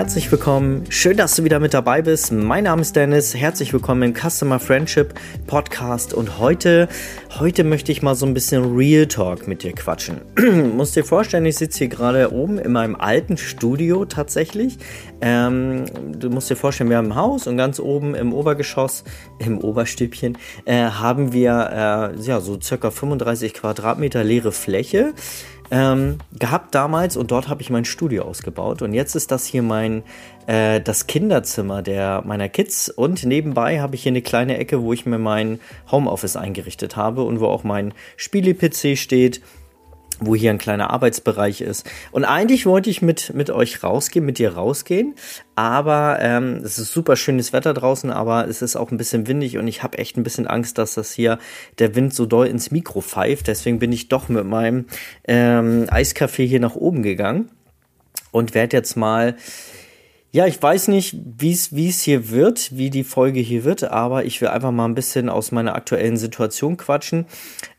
Herzlich willkommen. Schön, dass du wieder mit dabei bist. Mein Name ist Dennis. Herzlich willkommen im Customer Friendship Podcast. Und heute, heute möchte ich mal so ein bisschen Real Talk mit dir quatschen. Musst dir vorstellen, ich sitze hier gerade oben in meinem alten Studio tatsächlich. Ähm, du musst dir vorstellen, wir haben ein Haus und ganz oben im Obergeschoss, im Oberstübchen, äh, haben wir äh, ja so circa 35 Quadratmeter leere Fläche ähm, gehabt damals und dort habe ich mein Studio ausgebaut. Und jetzt ist das hier mein äh, das Kinderzimmer der meiner Kids. Und nebenbei habe ich hier eine kleine Ecke, wo ich mir mein Homeoffice eingerichtet habe und wo auch mein Spiele-PC steht wo hier ein kleiner Arbeitsbereich ist. Und eigentlich wollte ich mit, mit euch rausgehen, mit dir rausgehen, aber ähm, es ist super schönes Wetter draußen, aber es ist auch ein bisschen windig und ich habe echt ein bisschen Angst, dass das hier der Wind so doll ins Mikro pfeift. Deswegen bin ich doch mit meinem ähm, Eiskaffee hier nach oben gegangen und werde jetzt mal ja, ich weiß nicht, wie es hier wird, wie die Folge hier wird, aber ich will einfach mal ein bisschen aus meiner aktuellen Situation quatschen.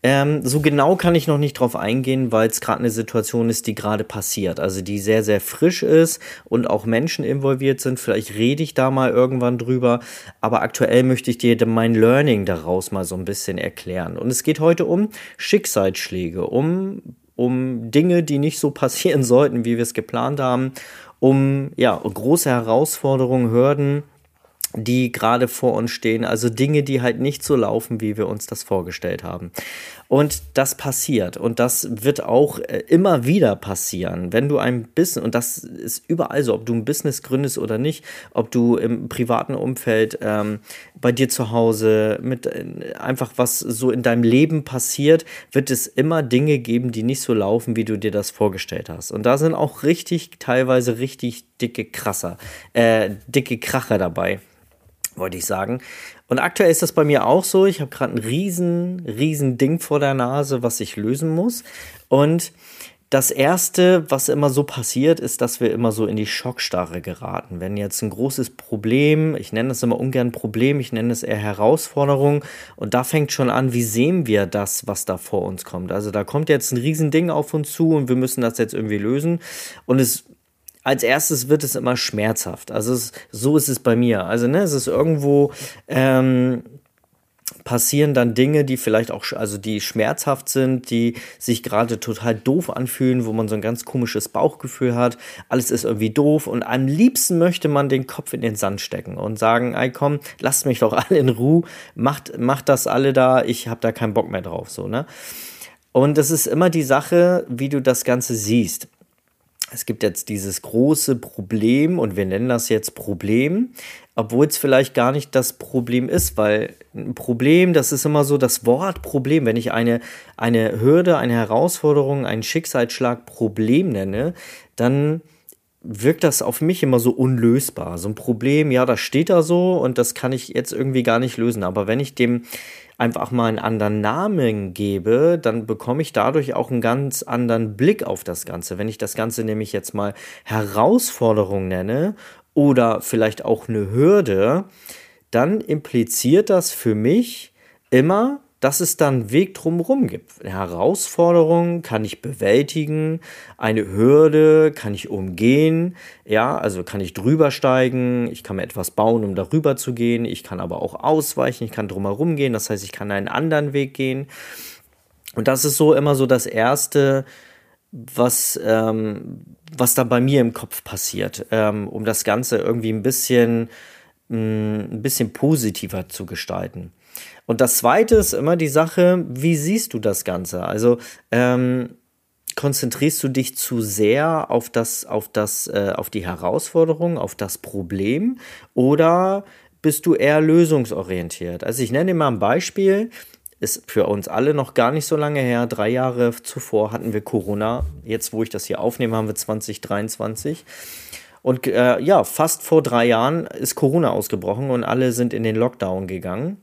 Ähm, so genau kann ich noch nicht drauf eingehen, weil es gerade eine Situation ist, die gerade passiert, also die sehr, sehr frisch ist und auch Menschen involviert sind. Vielleicht rede ich da mal irgendwann drüber, aber aktuell möchte ich dir mein Learning daraus mal so ein bisschen erklären. Und es geht heute um Schicksalsschläge, um um Dinge, die nicht so passieren sollten, wie wir es geplant haben um ja, große Herausforderungen, Hürden, die gerade vor uns stehen. Also Dinge, die halt nicht so laufen, wie wir uns das vorgestellt haben. Und das passiert. Und das wird auch äh, immer wieder passieren. Wenn du ein Business, und das ist überall so, ob du ein Business gründest oder nicht, ob du im privaten Umfeld, ähm, bei dir zu Hause, mit äh, einfach was so in deinem Leben passiert, wird es immer Dinge geben, die nicht so laufen, wie du dir das vorgestellt hast. Und da sind auch richtig, teilweise richtig dicke Krasser, äh, dicke Kracher dabei wollte ich sagen. Und aktuell ist das bei mir auch so. Ich habe gerade ein riesen, riesen Ding vor der Nase, was ich lösen muss. Und das erste, was immer so passiert, ist, dass wir immer so in die Schockstarre geraten. Wenn jetzt ein großes Problem, ich nenne das immer ungern Problem, ich nenne es eher Herausforderung. Und da fängt schon an, wie sehen wir das, was da vor uns kommt. Also da kommt jetzt ein Riesending auf uns zu und wir müssen das jetzt irgendwie lösen. Und es als erstes wird es immer schmerzhaft. Also es, so ist es bei mir. Also ne, es ist irgendwo ähm, passieren dann Dinge, die vielleicht auch, also die schmerzhaft sind, die sich gerade total doof anfühlen, wo man so ein ganz komisches Bauchgefühl hat. Alles ist irgendwie doof und am liebsten möchte man den Kopf in den Sand stecken und sagen, ey komm, lasst mich doch alle in Ruhe, macht, macht das alle da, ich habe da keinen Bock mehr drauf, so, ne? Und das ist immer die Sache, wie du das Ganze siehst es gibt jetzt dieses große Problem und wir nennen das jetzt Problem, obwohl es vielleicht gar nicht das Problem ist, weil ein Problem, das ist immer so das Wort Problem. Wenn ich eine, eine Hürde, eine Herausforderung, einen Schicksalsschlag Problem nenne, dann wirkt das auf mich immer so unlösbar. So ein Problem, ja, das steht da so und das kann ich jetzt irgendwie gar nicht lösen. Aber wenn ich dem einfach mal einen anderen Namen gebe, dann bekomme ich dadurch auch einen ganz anderen Blick auf das Ganze. Wenn ich das Ganze nämlich jetzt mal Herausforderung nenne oder vielleicht auch eine Hürde, dann impliziert das für mich immer, dass es dann Weg drumherum gibt. Eine Herausforderung kann ich bewältigen, eine Hürde kann ich umgehen, ja, also kann ich drüber steigen, ich kann mir etwas bauen, um darüber zu gehen, ich kann aber auch ausweichen, ich kann drumherum gehen, das heißt, ich kann einen anderen Weg gehen. Und das ist so immer so das Erste, was, ähm, was da bei mir im Kopf passiert, ähm, um das Ganze irgendwie ein bisschen, ein bisschen positiver zu gestalten. Und das Zweite ist immer die Sache, wie siehst du das Ganze? Also ähm, konzentrierst du dich zu sehr auf das, auf das, äh, auf die Herausforderung, auf das Problem oder bist du eher lösungsorientiert? Also ich nenne dir mal ein Beispiel. Ist für uns alle noch gar nicht so lange her. Drei Jahre zuvor hatten wir Corona. Jetzt, wo ich das hier aufnehme, haben wir 2023. Und äh, ja, fast vor drei Jahren ist Corona ausgebrochen und alle sind in den Lockdown gegangen.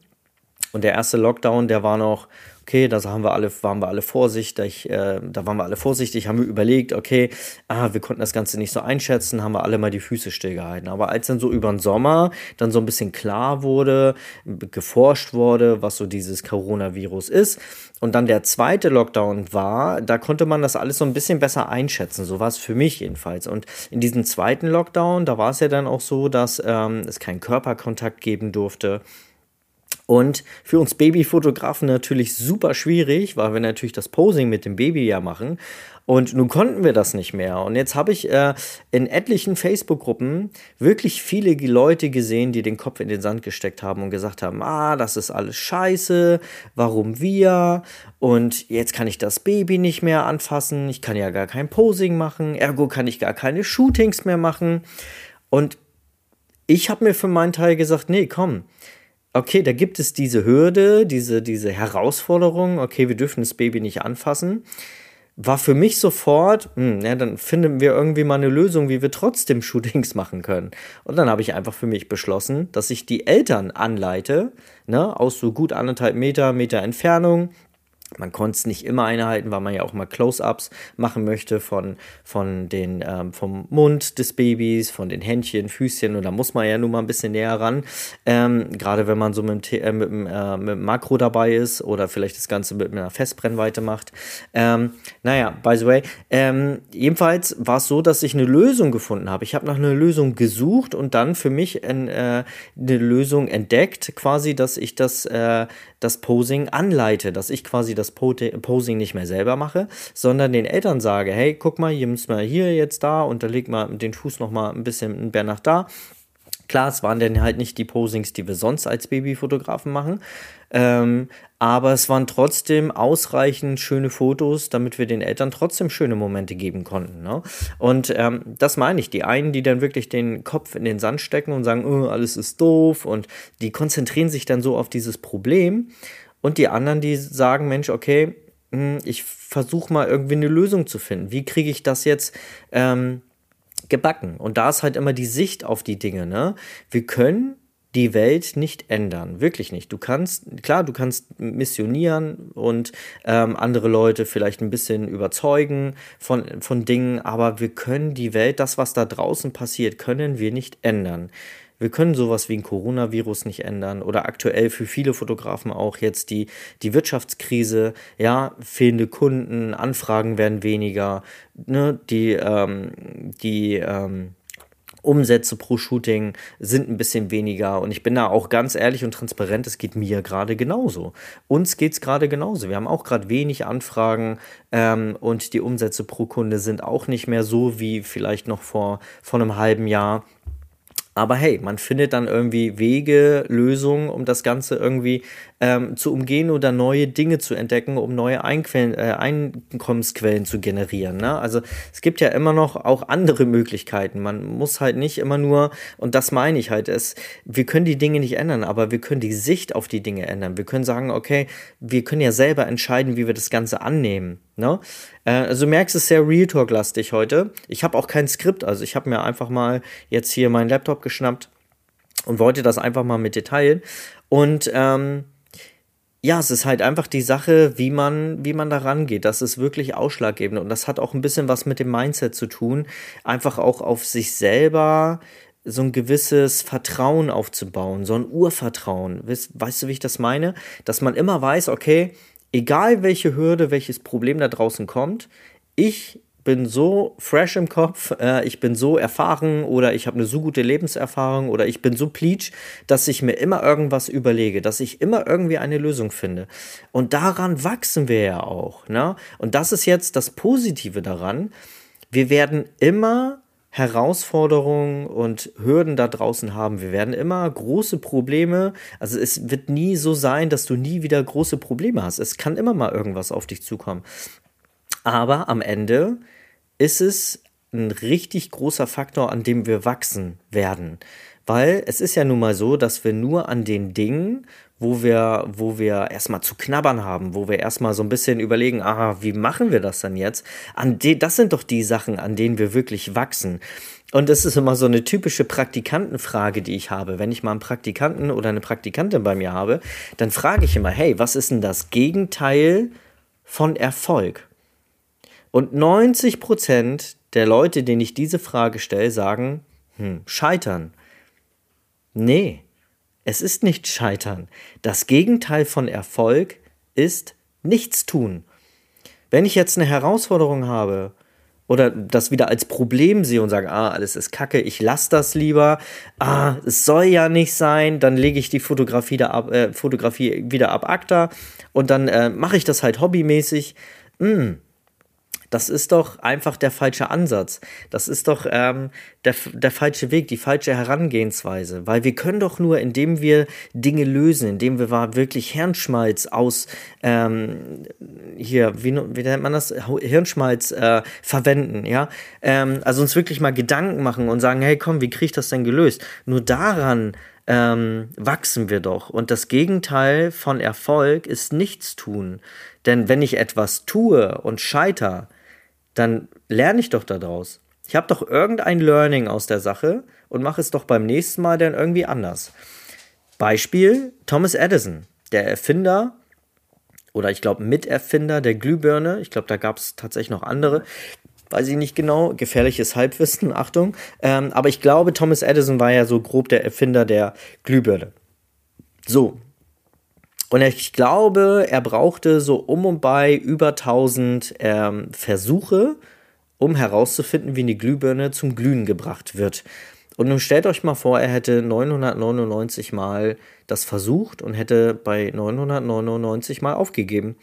Und der erste Lockdown, der war noch okay, da haben wir alle, waren wir alle vorsichtig, äh, da waren wir alle vorsichtig, haben wir überlegt, okay, ah, wir konnten das Ganze nicht so einschätzen, haben wir alle mal die Füße stillgehalten. Aber als dann so über den Sommer dann so ein bisschen klar wurde, geforscht wurde, was so dieses Coronavirus ist, und dann der zweite Lockdown war, da konnte man das alles so ein bisschen besser einschätzen. So war es für mich jedenfalls. Und in diesem zweiten Lockdown, da war es ja dann auch so, dass ähm, es keinen Körperkontakt geben durfte. Und für uns Babyfotografen natürlich super schwierig, weil wir natürlich das Posing mit dem Baby ja machen. Und nun konnten wir das nicht mehr. Und jetzt habe ich äh, in etlichen Facebook-Gruppen wirklich viele Leute gesehen, die den Kopf in den Sand gesteckt haben und gesagt haben, ah, das ist alles scheiße, warum wir? Und jetzt kann ich das Baby nicht mehr anfassen, ich kann ja gar kein Posing machen, ergo kann ich gar keine Shootings mehr machen. Und ich habe mir für meinen Teil gesagt, nee, komm, okay, da gibt es diese Hürde, diese, diese Herausforderung, okay, wir dürfen das Baby nicht anfassen war für mich sofort, hm, ja, dann finden wir irgendwie mal eine Lösung, wie wir trotzdem Shootings machen können. Und dann habe ich einfach für mich beschlossen, dass ich die Eltern anleite, ne, aus so gut anderthalb Meter, Meter Entfernung, man konnte es nicht immer einhalten, weil man ja auch mal Close-ups machen möchte von, von den, ähm, vom Mund des Babys, von den Händchen, Füßchen und da muss man ja nun mal ein bisschen näher ran. Ähm, Gerade wenn man so mit, äh, mit, äh, mit dem Makro dabei ist oder vielleicht das Ganze mit einer Festbrennweite macht. Ähm, naja, by the way, ähm, jedenfalls war es so, dass ich eine Lösung gefunden habe. Ich habe nach einer Lösung gesucht und dann für mich ein, äh, eine Lösung entdeckt, quasi, dass ich das, äh, das Posing anleite, dass ich quasi das Posing nicht mehr selber mache, sondern den Eltern sage, hey, guck mal, hier müssen wir hier jetzt da und da legt mal den Fuß noch mal ein bisschen ein nach da. Klar, es waren dann halt nicht die Posings, die wir sonst als Babyfotografen machen, ähm, aber es waren trotzdem ausreichend schöne Fotos, damit wir den Eltern trotzdem schöne Momente geben konnten. Ne? Und ähm, das meine ich. Die einen, die dann wirklich den Kopf in den Sand stecken und sagen, oh, alles ist doof und die konzentrieren sich dann so auf dieses Problem und die anderen, die sagen, Mensch, okay, hm, ich versuche mal irgendwie eine Lösung zu finden. Wie kriege ich das jetzt ähm, gebacken? Und da ist halt immer die Sicht auf die Dinge. Ne? Wir können die Welt nicht ändern, wirklich nicht. Du kannst, klar, du kannst missionieren und ähm, andere Leute vielleicht ein bisschen überzeugen von, von Dingen, aber wir können die Welt, das, was da draußen passiert, können wir nicht ändern. Wir können sowas wie ein Coronavirus nicht ändern oder aktuell für viele Fotografen auch jetzt die, die Wirtschaftskrise, ja, fehlende Kunden, Anfragen werden weniger, ne, die, ähm, die, ähm, Umsätze pro Shooting sind ein bisschen weniger und ich bin da auch ganz ehrlich und transparent, es geht mir gerade genauso. Uns geht es gerade genauso. Wir haben auch gerade wenig Anfragen ähm, und die Umsätze pro Kunde sind auch nicht mehr so wie vielleicht noch vor, vor einem halben Jahr. Aber hey, man findet dann irgendwie Wege, Lösungen, um das Ganze irgendwie ähm, zu umgehen oder neue Dinge zu entdecken, um neue Einquellen, äh, Einkommensquellen zu generieren. Ne? Also es gibt ja immer noch auch andere Möglichkeiten. Man muss halt nicht immer nur, und das meine ich halt, es, wir können die Dinge nicht ändern, aber wir können die Sicht auf die Dinge ändern. Wir können sagen, okay, wir können ja selber entscheiden, wie wir das Ganze annehmen. Ne? Äh, also du merkst, es ist sehr Real Talk-lastig heute. Ich habe auch kein Skript, also ich habe mir einfach mal jetzt hier meinen Laptop geschnappt und wollte das einfach mal mit teilen. Und ähm, ja, es ist halt einfach die Sache, wie man, wie man da rangeht. Das ist wirklich ausschlaggebend. Und das hat auch ein bisschen was mit dem Mindset zu tun. Einfach auch auf sich selber so ein gewisses Vertrauen aufzubauen, so ein Urvertrauen. Weißt, weißt du, wie ich das meine? Dass man immer weiß, okay, egal welche Hürde, welches Problem da draußen kommt, ich bin so fresh im Kopf, äh, ich bin so erfahren oder ich habe eine so gute Lebenserfahrung oder ich bin so pleatsch, dass ich mir immer irgendwas überlege, dass ich immer irgendwie eine Lösung finde. Und daran wachsen wir ja auch. Ne? Und das ist jetzt das Positive daran. Wir werden immer Herausforderungen und Hürden da draußen haben. Wir werden immer große Probleme, also es wird nie so sein, dass du nie wieder große Probleme hast. Es kann immer mal irgendwas auf dich zukommen. Aber am Ende ist es ein richtig großer Faktor, an dem wir wachsen werden. Weil es ist ja nun mal so, dass wir nur an den Dingen, wo wir, wo wir erstmal zu knabbern haben, wo wir erstmal so ein bisschen überlegen, aha, wie machen wir das dann jetzt? An de, das sind doch die Sachen, an denen wir wirklich wachsen. Und das ist immer so eine typische Praktikantenfrage, die ich habe. Wenn ich mal einen Praktikanten oder eine Praktikantin bei mir habe, dann frage ich immer, hey, was ist denn das Gegenteil von Erfolg? Und 90 Prozent der Leute, denen ich diese Frage stelle, sagen, hm, scheitern. Nee, es ist nicht scheitern. Das Gegenteil von Erfolg ist nichts tun. Wenn ich jetzt eine Herausforderung habe oder das wieder als Problem sehe und sage, ah, alles ist kacke, ich lasse das lieber, ah, es soll ja nicht sein, dann lege ich die Fotografie, da ab, äh, Fotografie wieder ab ACTA und dann äh, mache ich das halt hobbymäßig. Mm, das ist doch einfach der falsche Ansatz. Das ist doch ähm, der, der falsche Weg, die falsche Herangehensweise. Weil wir können doch nur, indem wir Dinge lösen, indem wir wirklich Hirnschmalz aus, ähm, hier, wie, wie nennt man das? Hirnschmalz äh, verwenden, ja. Ähm, also uns wirklich mal Gedanken machen und sagen, hey komm, wie kriege ich das denn gelöst? Nur daran ähm, wachsen wir doch. Und das Gegenteil von Erfolg ist nichts tun. Denn wenn ich etwas tue und scheiter, dann lerne ich doch daraus. Ich habe doch irgendein Learning aus der Sache und mache es doch beim nächsten Mal dann irgendwie anders. Beispiel Thomas Edison, der Erfinder oder ich glaube Miterfinder der Glühbirne. Ich glaube, da gab es tatsächlich noch andere. Weiß ich nicht genau, gefährliches Halbwissen, Achtung. Ähm, aber ich glaube, Thomas Edison war ja so grob der Erfinder der Glühbirne. So, und ich glaube, er brauchte so um und bei über 1000 ähm, Versuche, um herauszufinden, wie eine Glühbirne zum Glühen gebracht wird. Und nun stellt euch mal vor, er hätte 999 Mal das versucht und hätte bei 999 Mal aufgegeben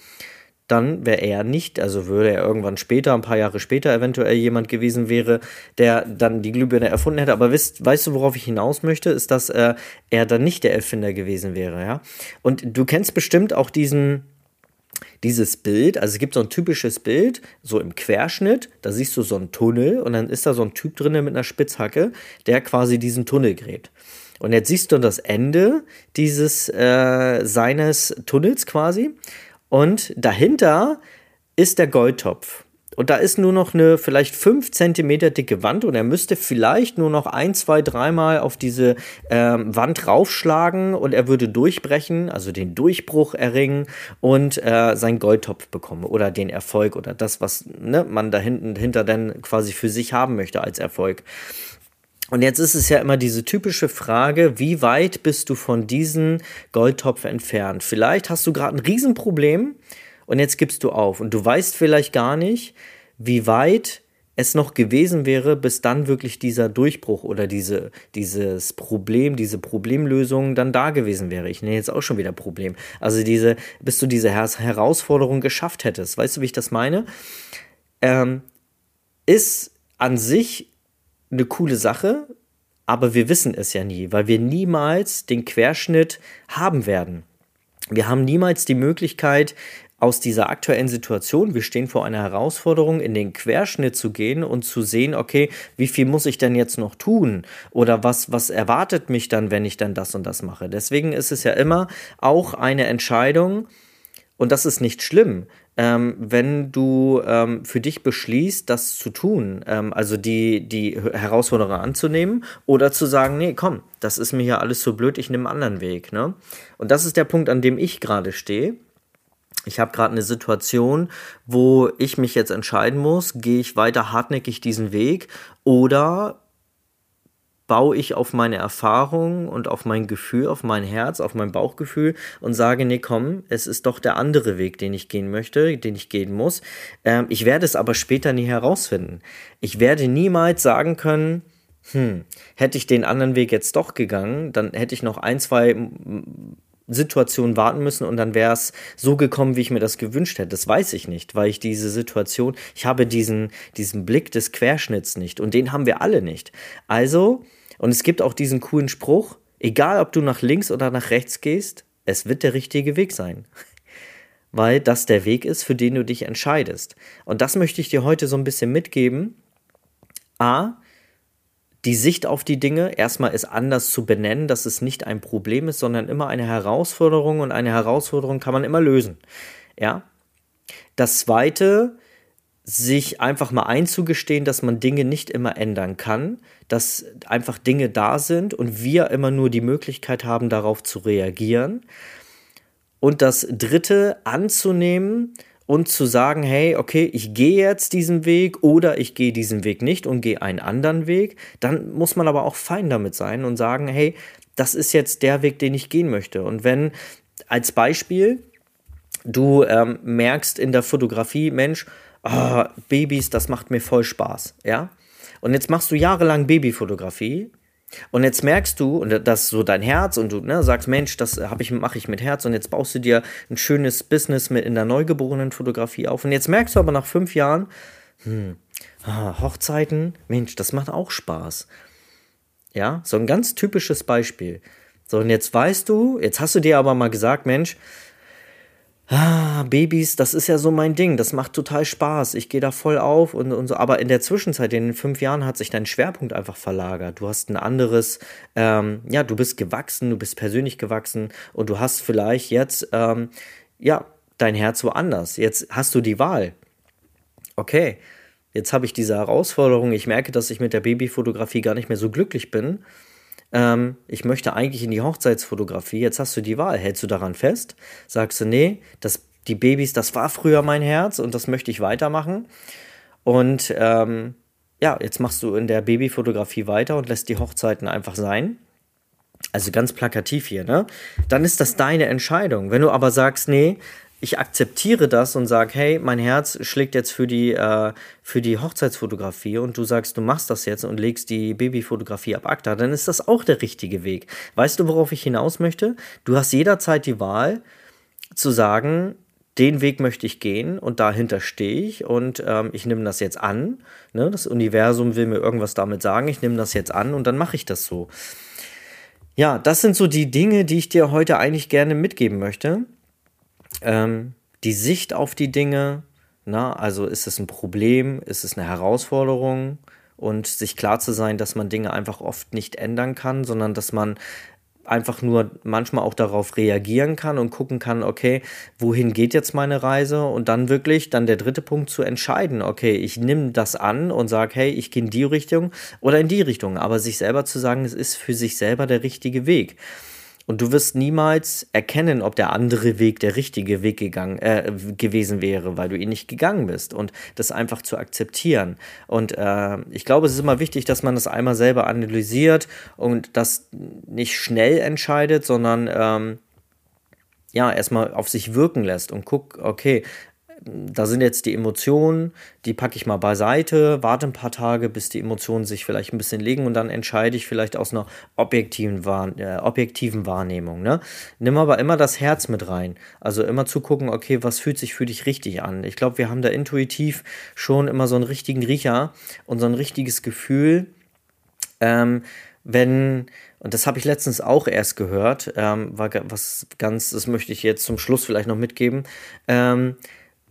dann wäre er nicht, also würde er irgendwann später, ein paar Jahre später eventuell jemand gewesen wäre, der dann die Glühbirne erfunden hätte. Aber wisst, weißt du, worauf ich hinaus möchte, ist, dass äh, er dann nicht der Erfinder gewesen wäre, ja. Und du kennst bestimmt auch diesen, dieses Bild, also es gibt so ein typisches Bild, so im Querschnitt, da siehst du so einen Tunnel und dann ist da so ein Typ drin mit einer Spitzhacke, der quasi diesen Tunnel gräbt. Und jetzt siehst du das Ende dieses äh, seines Tunnels quasi und dahinter ist der Goldtopf. Und da ist nur noch eine vielleicht 5 cm dicke Wand und er müsste vielleicht nur noch ein, zwei, dreimal auf diese ähm, Wand raufschlagen und er würde durchbrechen, also den Durchbruch erringen und äh, seinen Goldtopf bekommen oder den Erfolg oder das, was ne, man da hinten hinter dann quasi für sich haben möchte als Erfolg. Und jetzt ist es ja immer diese typische Frage, wie weit bist du von diesem Goldtopf entfernt? Vielleicht hast du gerade ein Riesenproblem und jetzt gibst du auf und du weißt vielleicht gar nicht, wie weit es noch gewesen wäre, bis dann wirklich dieser Durchbruch oder diese, dieses Problem, diese Problemlösung dann da gewesen wäre. Ich nenne jetzt auch schon wieder Problem. Also diese, bis du diese Herausforderung geschafft hättest. Weißt du, wie ich das meine? Ähm, ist an sich eine coole Sache, aber wir wissen es ja nie, weil wir niemals den Querschnitt haben werden. Wir haben niemals die Möglichkeit, aus dieser aktuellen Situation, wir stehen vor einer Herausforderung, in den Querschnitt zu gehen und zu sehen, okay, wie viel muss ich denn jetzt noch tun? Oder was, was erwartet mich dann, wenn ich dann das und das mache? Deswegen ist es ja immer auch eine Entscheidung, und das ist nicht schlimm, ähm, wenn du ähm, für dich beschließt, das zu tun, ähm, also die, die Herausforderung anzunehmen oder zu sagen, nee, komm, das ist mir hier alles so blöd, ich nehme einen anderen Weg. Ne? Und das ist der Punkt, an dem ich gerade stehe. Ich habe gerade eine Situation, wo ich mich jetzt entscheiden muss, gehe ich weiter hartnäckig diesen Weg oder baue ich auf meine Erfahrung und auf mein Gefühl, auf mein Herz, auf mein Bauchgefühl und sage, nee, komm, es ist doch der andere Weg, den ich gehen möchte, den ich gehen muss. Ähm, ich werde es aber später nie herausfinden. Ich werde niemals sagen können, hm, hätte ich den anderen Weg jetzt doch gegangen, dann hätte ich noch ein, zwei Situationen warten müssen und dann wäre es so gekommen, wie ich mir das gewünscht hätte. Das weiß ich nicht, weil ich diese Situation, ich habe diesen, diesen Blick des Querschnitts nicht und den haben wir alle nicht. Also und es gibt auch diesen coolen Spruch, egal ob du nach links oder nach rechts gehst, es wird der richtige Weg sein. Weil das der Weg ist, für den du dich entscheidest. Und das möchte ich dir heute so ein bisschen mitgeben. A, die Sicht auf die Dinge, erstmal ist anders zu benennen, dass es nicht ein Problem ist, sondern immer eine Herausforderung und eine Herausforderung kann man immer lösen. Ja. Das zweite, sich einfach mal einzugestehen, dass man Dinge nicht immer ändern kann, dass einfach Dinge da sind und wir immer nur die Möglichkeit haben, darauf zu reagieren. Und das dritte, anzunehmen und zu sagen, hey, okay, ich gehe jetzt diesen Weg oder ich gehe diesen Weg nicht und gehe einen anderen Weg, dann muss man aber auch fein damit sein und sagen, hey, das ist jetzt der Weg, den ich gehen möchte. Und wenn als Beispiel du ähm, merkst in der Fotografie, Mensch, oh, Babys, das macht mir voll Spaß, ja? Und jetzt machst du jahrelang Babyfotografie und jetzt merkst du, und das ist so dein Herz, und du ne, sagst, Mensch, das ich, mache ich mit Herz, und jetzt baust du dir ein schönes Business mit in der neugeborenen Fotografie auf. Und jetzt merkst du aber nach fünf Jahren, hm, ah, Hochzeiten, Mensch, das macht auch Spaß. Ja, so ein ganz typisches Beispiel. So, und jetzt weißt du, jetzt hast du dir aber mal gesagt, Mensch, Ah, Babys, das ist ja so mein Ding. Das macht total Spaß. Ich gehe da voll auf und, und so. Aber in der Zwischenzeit, in den fünf Jahren, hat sich dein Schwerpunkt einfach verlagert. Du hast ein anderes, ähm, ja, du bist gewachsen, du bist persönlich gewachsen und du hast vielleicht jetzt, ähm, ja, dein Herz woanders. Jetzt hast du die Wahl. Okay, jetzt habe ich diese Herausforderung. Ich merke, dass ich mit der Babyfotografie gar nicht mehr so glücklich bin ähm, ich möchte eigentlich in die Hochzeitsfotografie, jetzt hast du die Wahl, hältst du daran fest, sagst du, nee, das, die Babys, das war früher mein Herz und das möchte ich weitermachen. Und ähm, ja, jetzt machst du in der Babyfotografie weiter und lässt die Hochzeiten einfach sein. Also ganz plakativ hier, ne? Dann ist das deine Entscheidung. Wenn du aber sagst, nee, ich akzeptiere das und sage, hey, mein Herz schlägt jetzt für die, äh, für die Hochzeitsfotografie und du sagst, du machst das jetzt und legst die Babyfotografie ab ACTA, dann ist das auch der richtige Weg. Weißt du, worauf ich hinaus möchte? Du hast jederzeit die Wahl zu sagen, den Weg möchte ich gehen und dahinter stehe ich und ähm, ich nehme das jetzt an. Ne? Das Universum will mir irgendwas damit sagen, ich nehme das jetzt an und dann mache ich das so. Ja, das sind so die Dinge, die ich dir heute eigentlich gerne mitgeben möchte ähm, die Sicht auf die Dinge. Na, also ist es ein Problem, ist es eine Herausforderung und sich klar zu sein, dass man Dinge einfach oft nicht ändern kann, sondern dass man einfach nur manchmal auch darauf reagieren kann und gucken kann, okay, wohin geht jetzt meine Reise und dann wirklich dann der dritte Punkt zu entscheiden, okay, ich nehme das an und sage, hey, ich gehe in die Richtung oder in die Richtung, aber sich selber zu sagen, es ist für sich selber der richtige Weg. Und du wirst niemals erkennen, ob der andere Weg der richtige Weg gegangen, äh, gewesen wäre, weil du ihn nicht gegangen bist. Und das einfach zu akzeptieren. Und äh, ich glaube, es ist immer wichtig, dass man das einmal selber analysiert und das nicht schnell entscheidet, sondern ähm, ja, erstmal auf sich wirken lässt und guckt, okay, da sind jetzt die Emotionen, die packe ich mal beiseite, warte ein paar Tage, bis die Emotionen sich vielleicht ein bisschen legen und dann entscheide ich vielleicht aus einer objektiven, Wahr äh, objektiven Wahrnehmung. Ne? Nimm aber immer das Herz mit rein. Also immer zu gucken, okay, was fühlt sich für dich richtig an. Ich glaube, wir haben da intuitiv schon immer so einen richtigen Riecher und so ein richtiges Gefühl, ähm, wenn, und das habe ich letztens auch erst gehört, ähm, war was ganz, das möchte ich jetzt zum Schluss vielleicht noch mitgeben, ähm,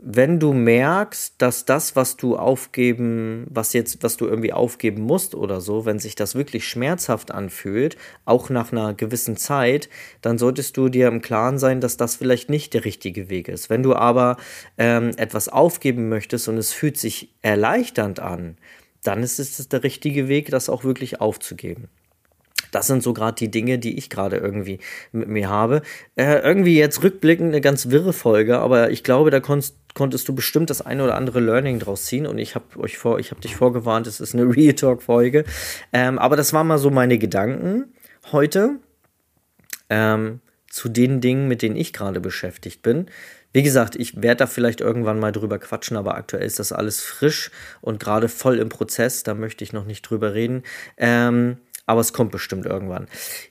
wenn du merkst, dass das, was du aufgeben, was jetzt, was du irgendwie aufgeben musst oder so, wenn sich das wirklich schmerzhaft anfühlt, auch nach einer gewissen Zeit, dann solltest du dir im Klaren sein, dass das vielleicht nicht der richtige Weg ist. Wenn du aber ähm, etwas aufgeben möchtest und es fühlt sich erleichternd an, dann ist es der richtige Weg, das auch wirklich aufzugeben. Das sind so gerade die Dinge, die ich gerade irgendwie mit mir habe. Äh, irgendwie jetzt rückblickend eine ganz wirre Folge, aber ich glaube, da konntest, konntest du bestimmt das eine oder andere Learning draus ziehen und ich habe euch vor, ich habe dich vorgewarnt, es ist eine Real Talk Folge. Ähm, aber das waren mal so meine Gedanken heute ähm, zu den Dingen, mit denen ich gerade beschäftigt bin. Wie gesagt, ich werde da vielleicht irgendwann mal drüber quatschen, aber aktuell ist das alles frisch und gerade voll im Prozess. Da möchte ich noch nicht drüber reden. Ähm, aber es kommt bestimmt irgendwann.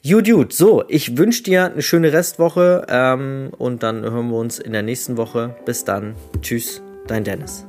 Gut, gut. So, ich wünsche dir eine schöne Restwoche ähm, und dann hören wir uns in der nächsten Woche. Bis dann. Tschüss, dein Dennis.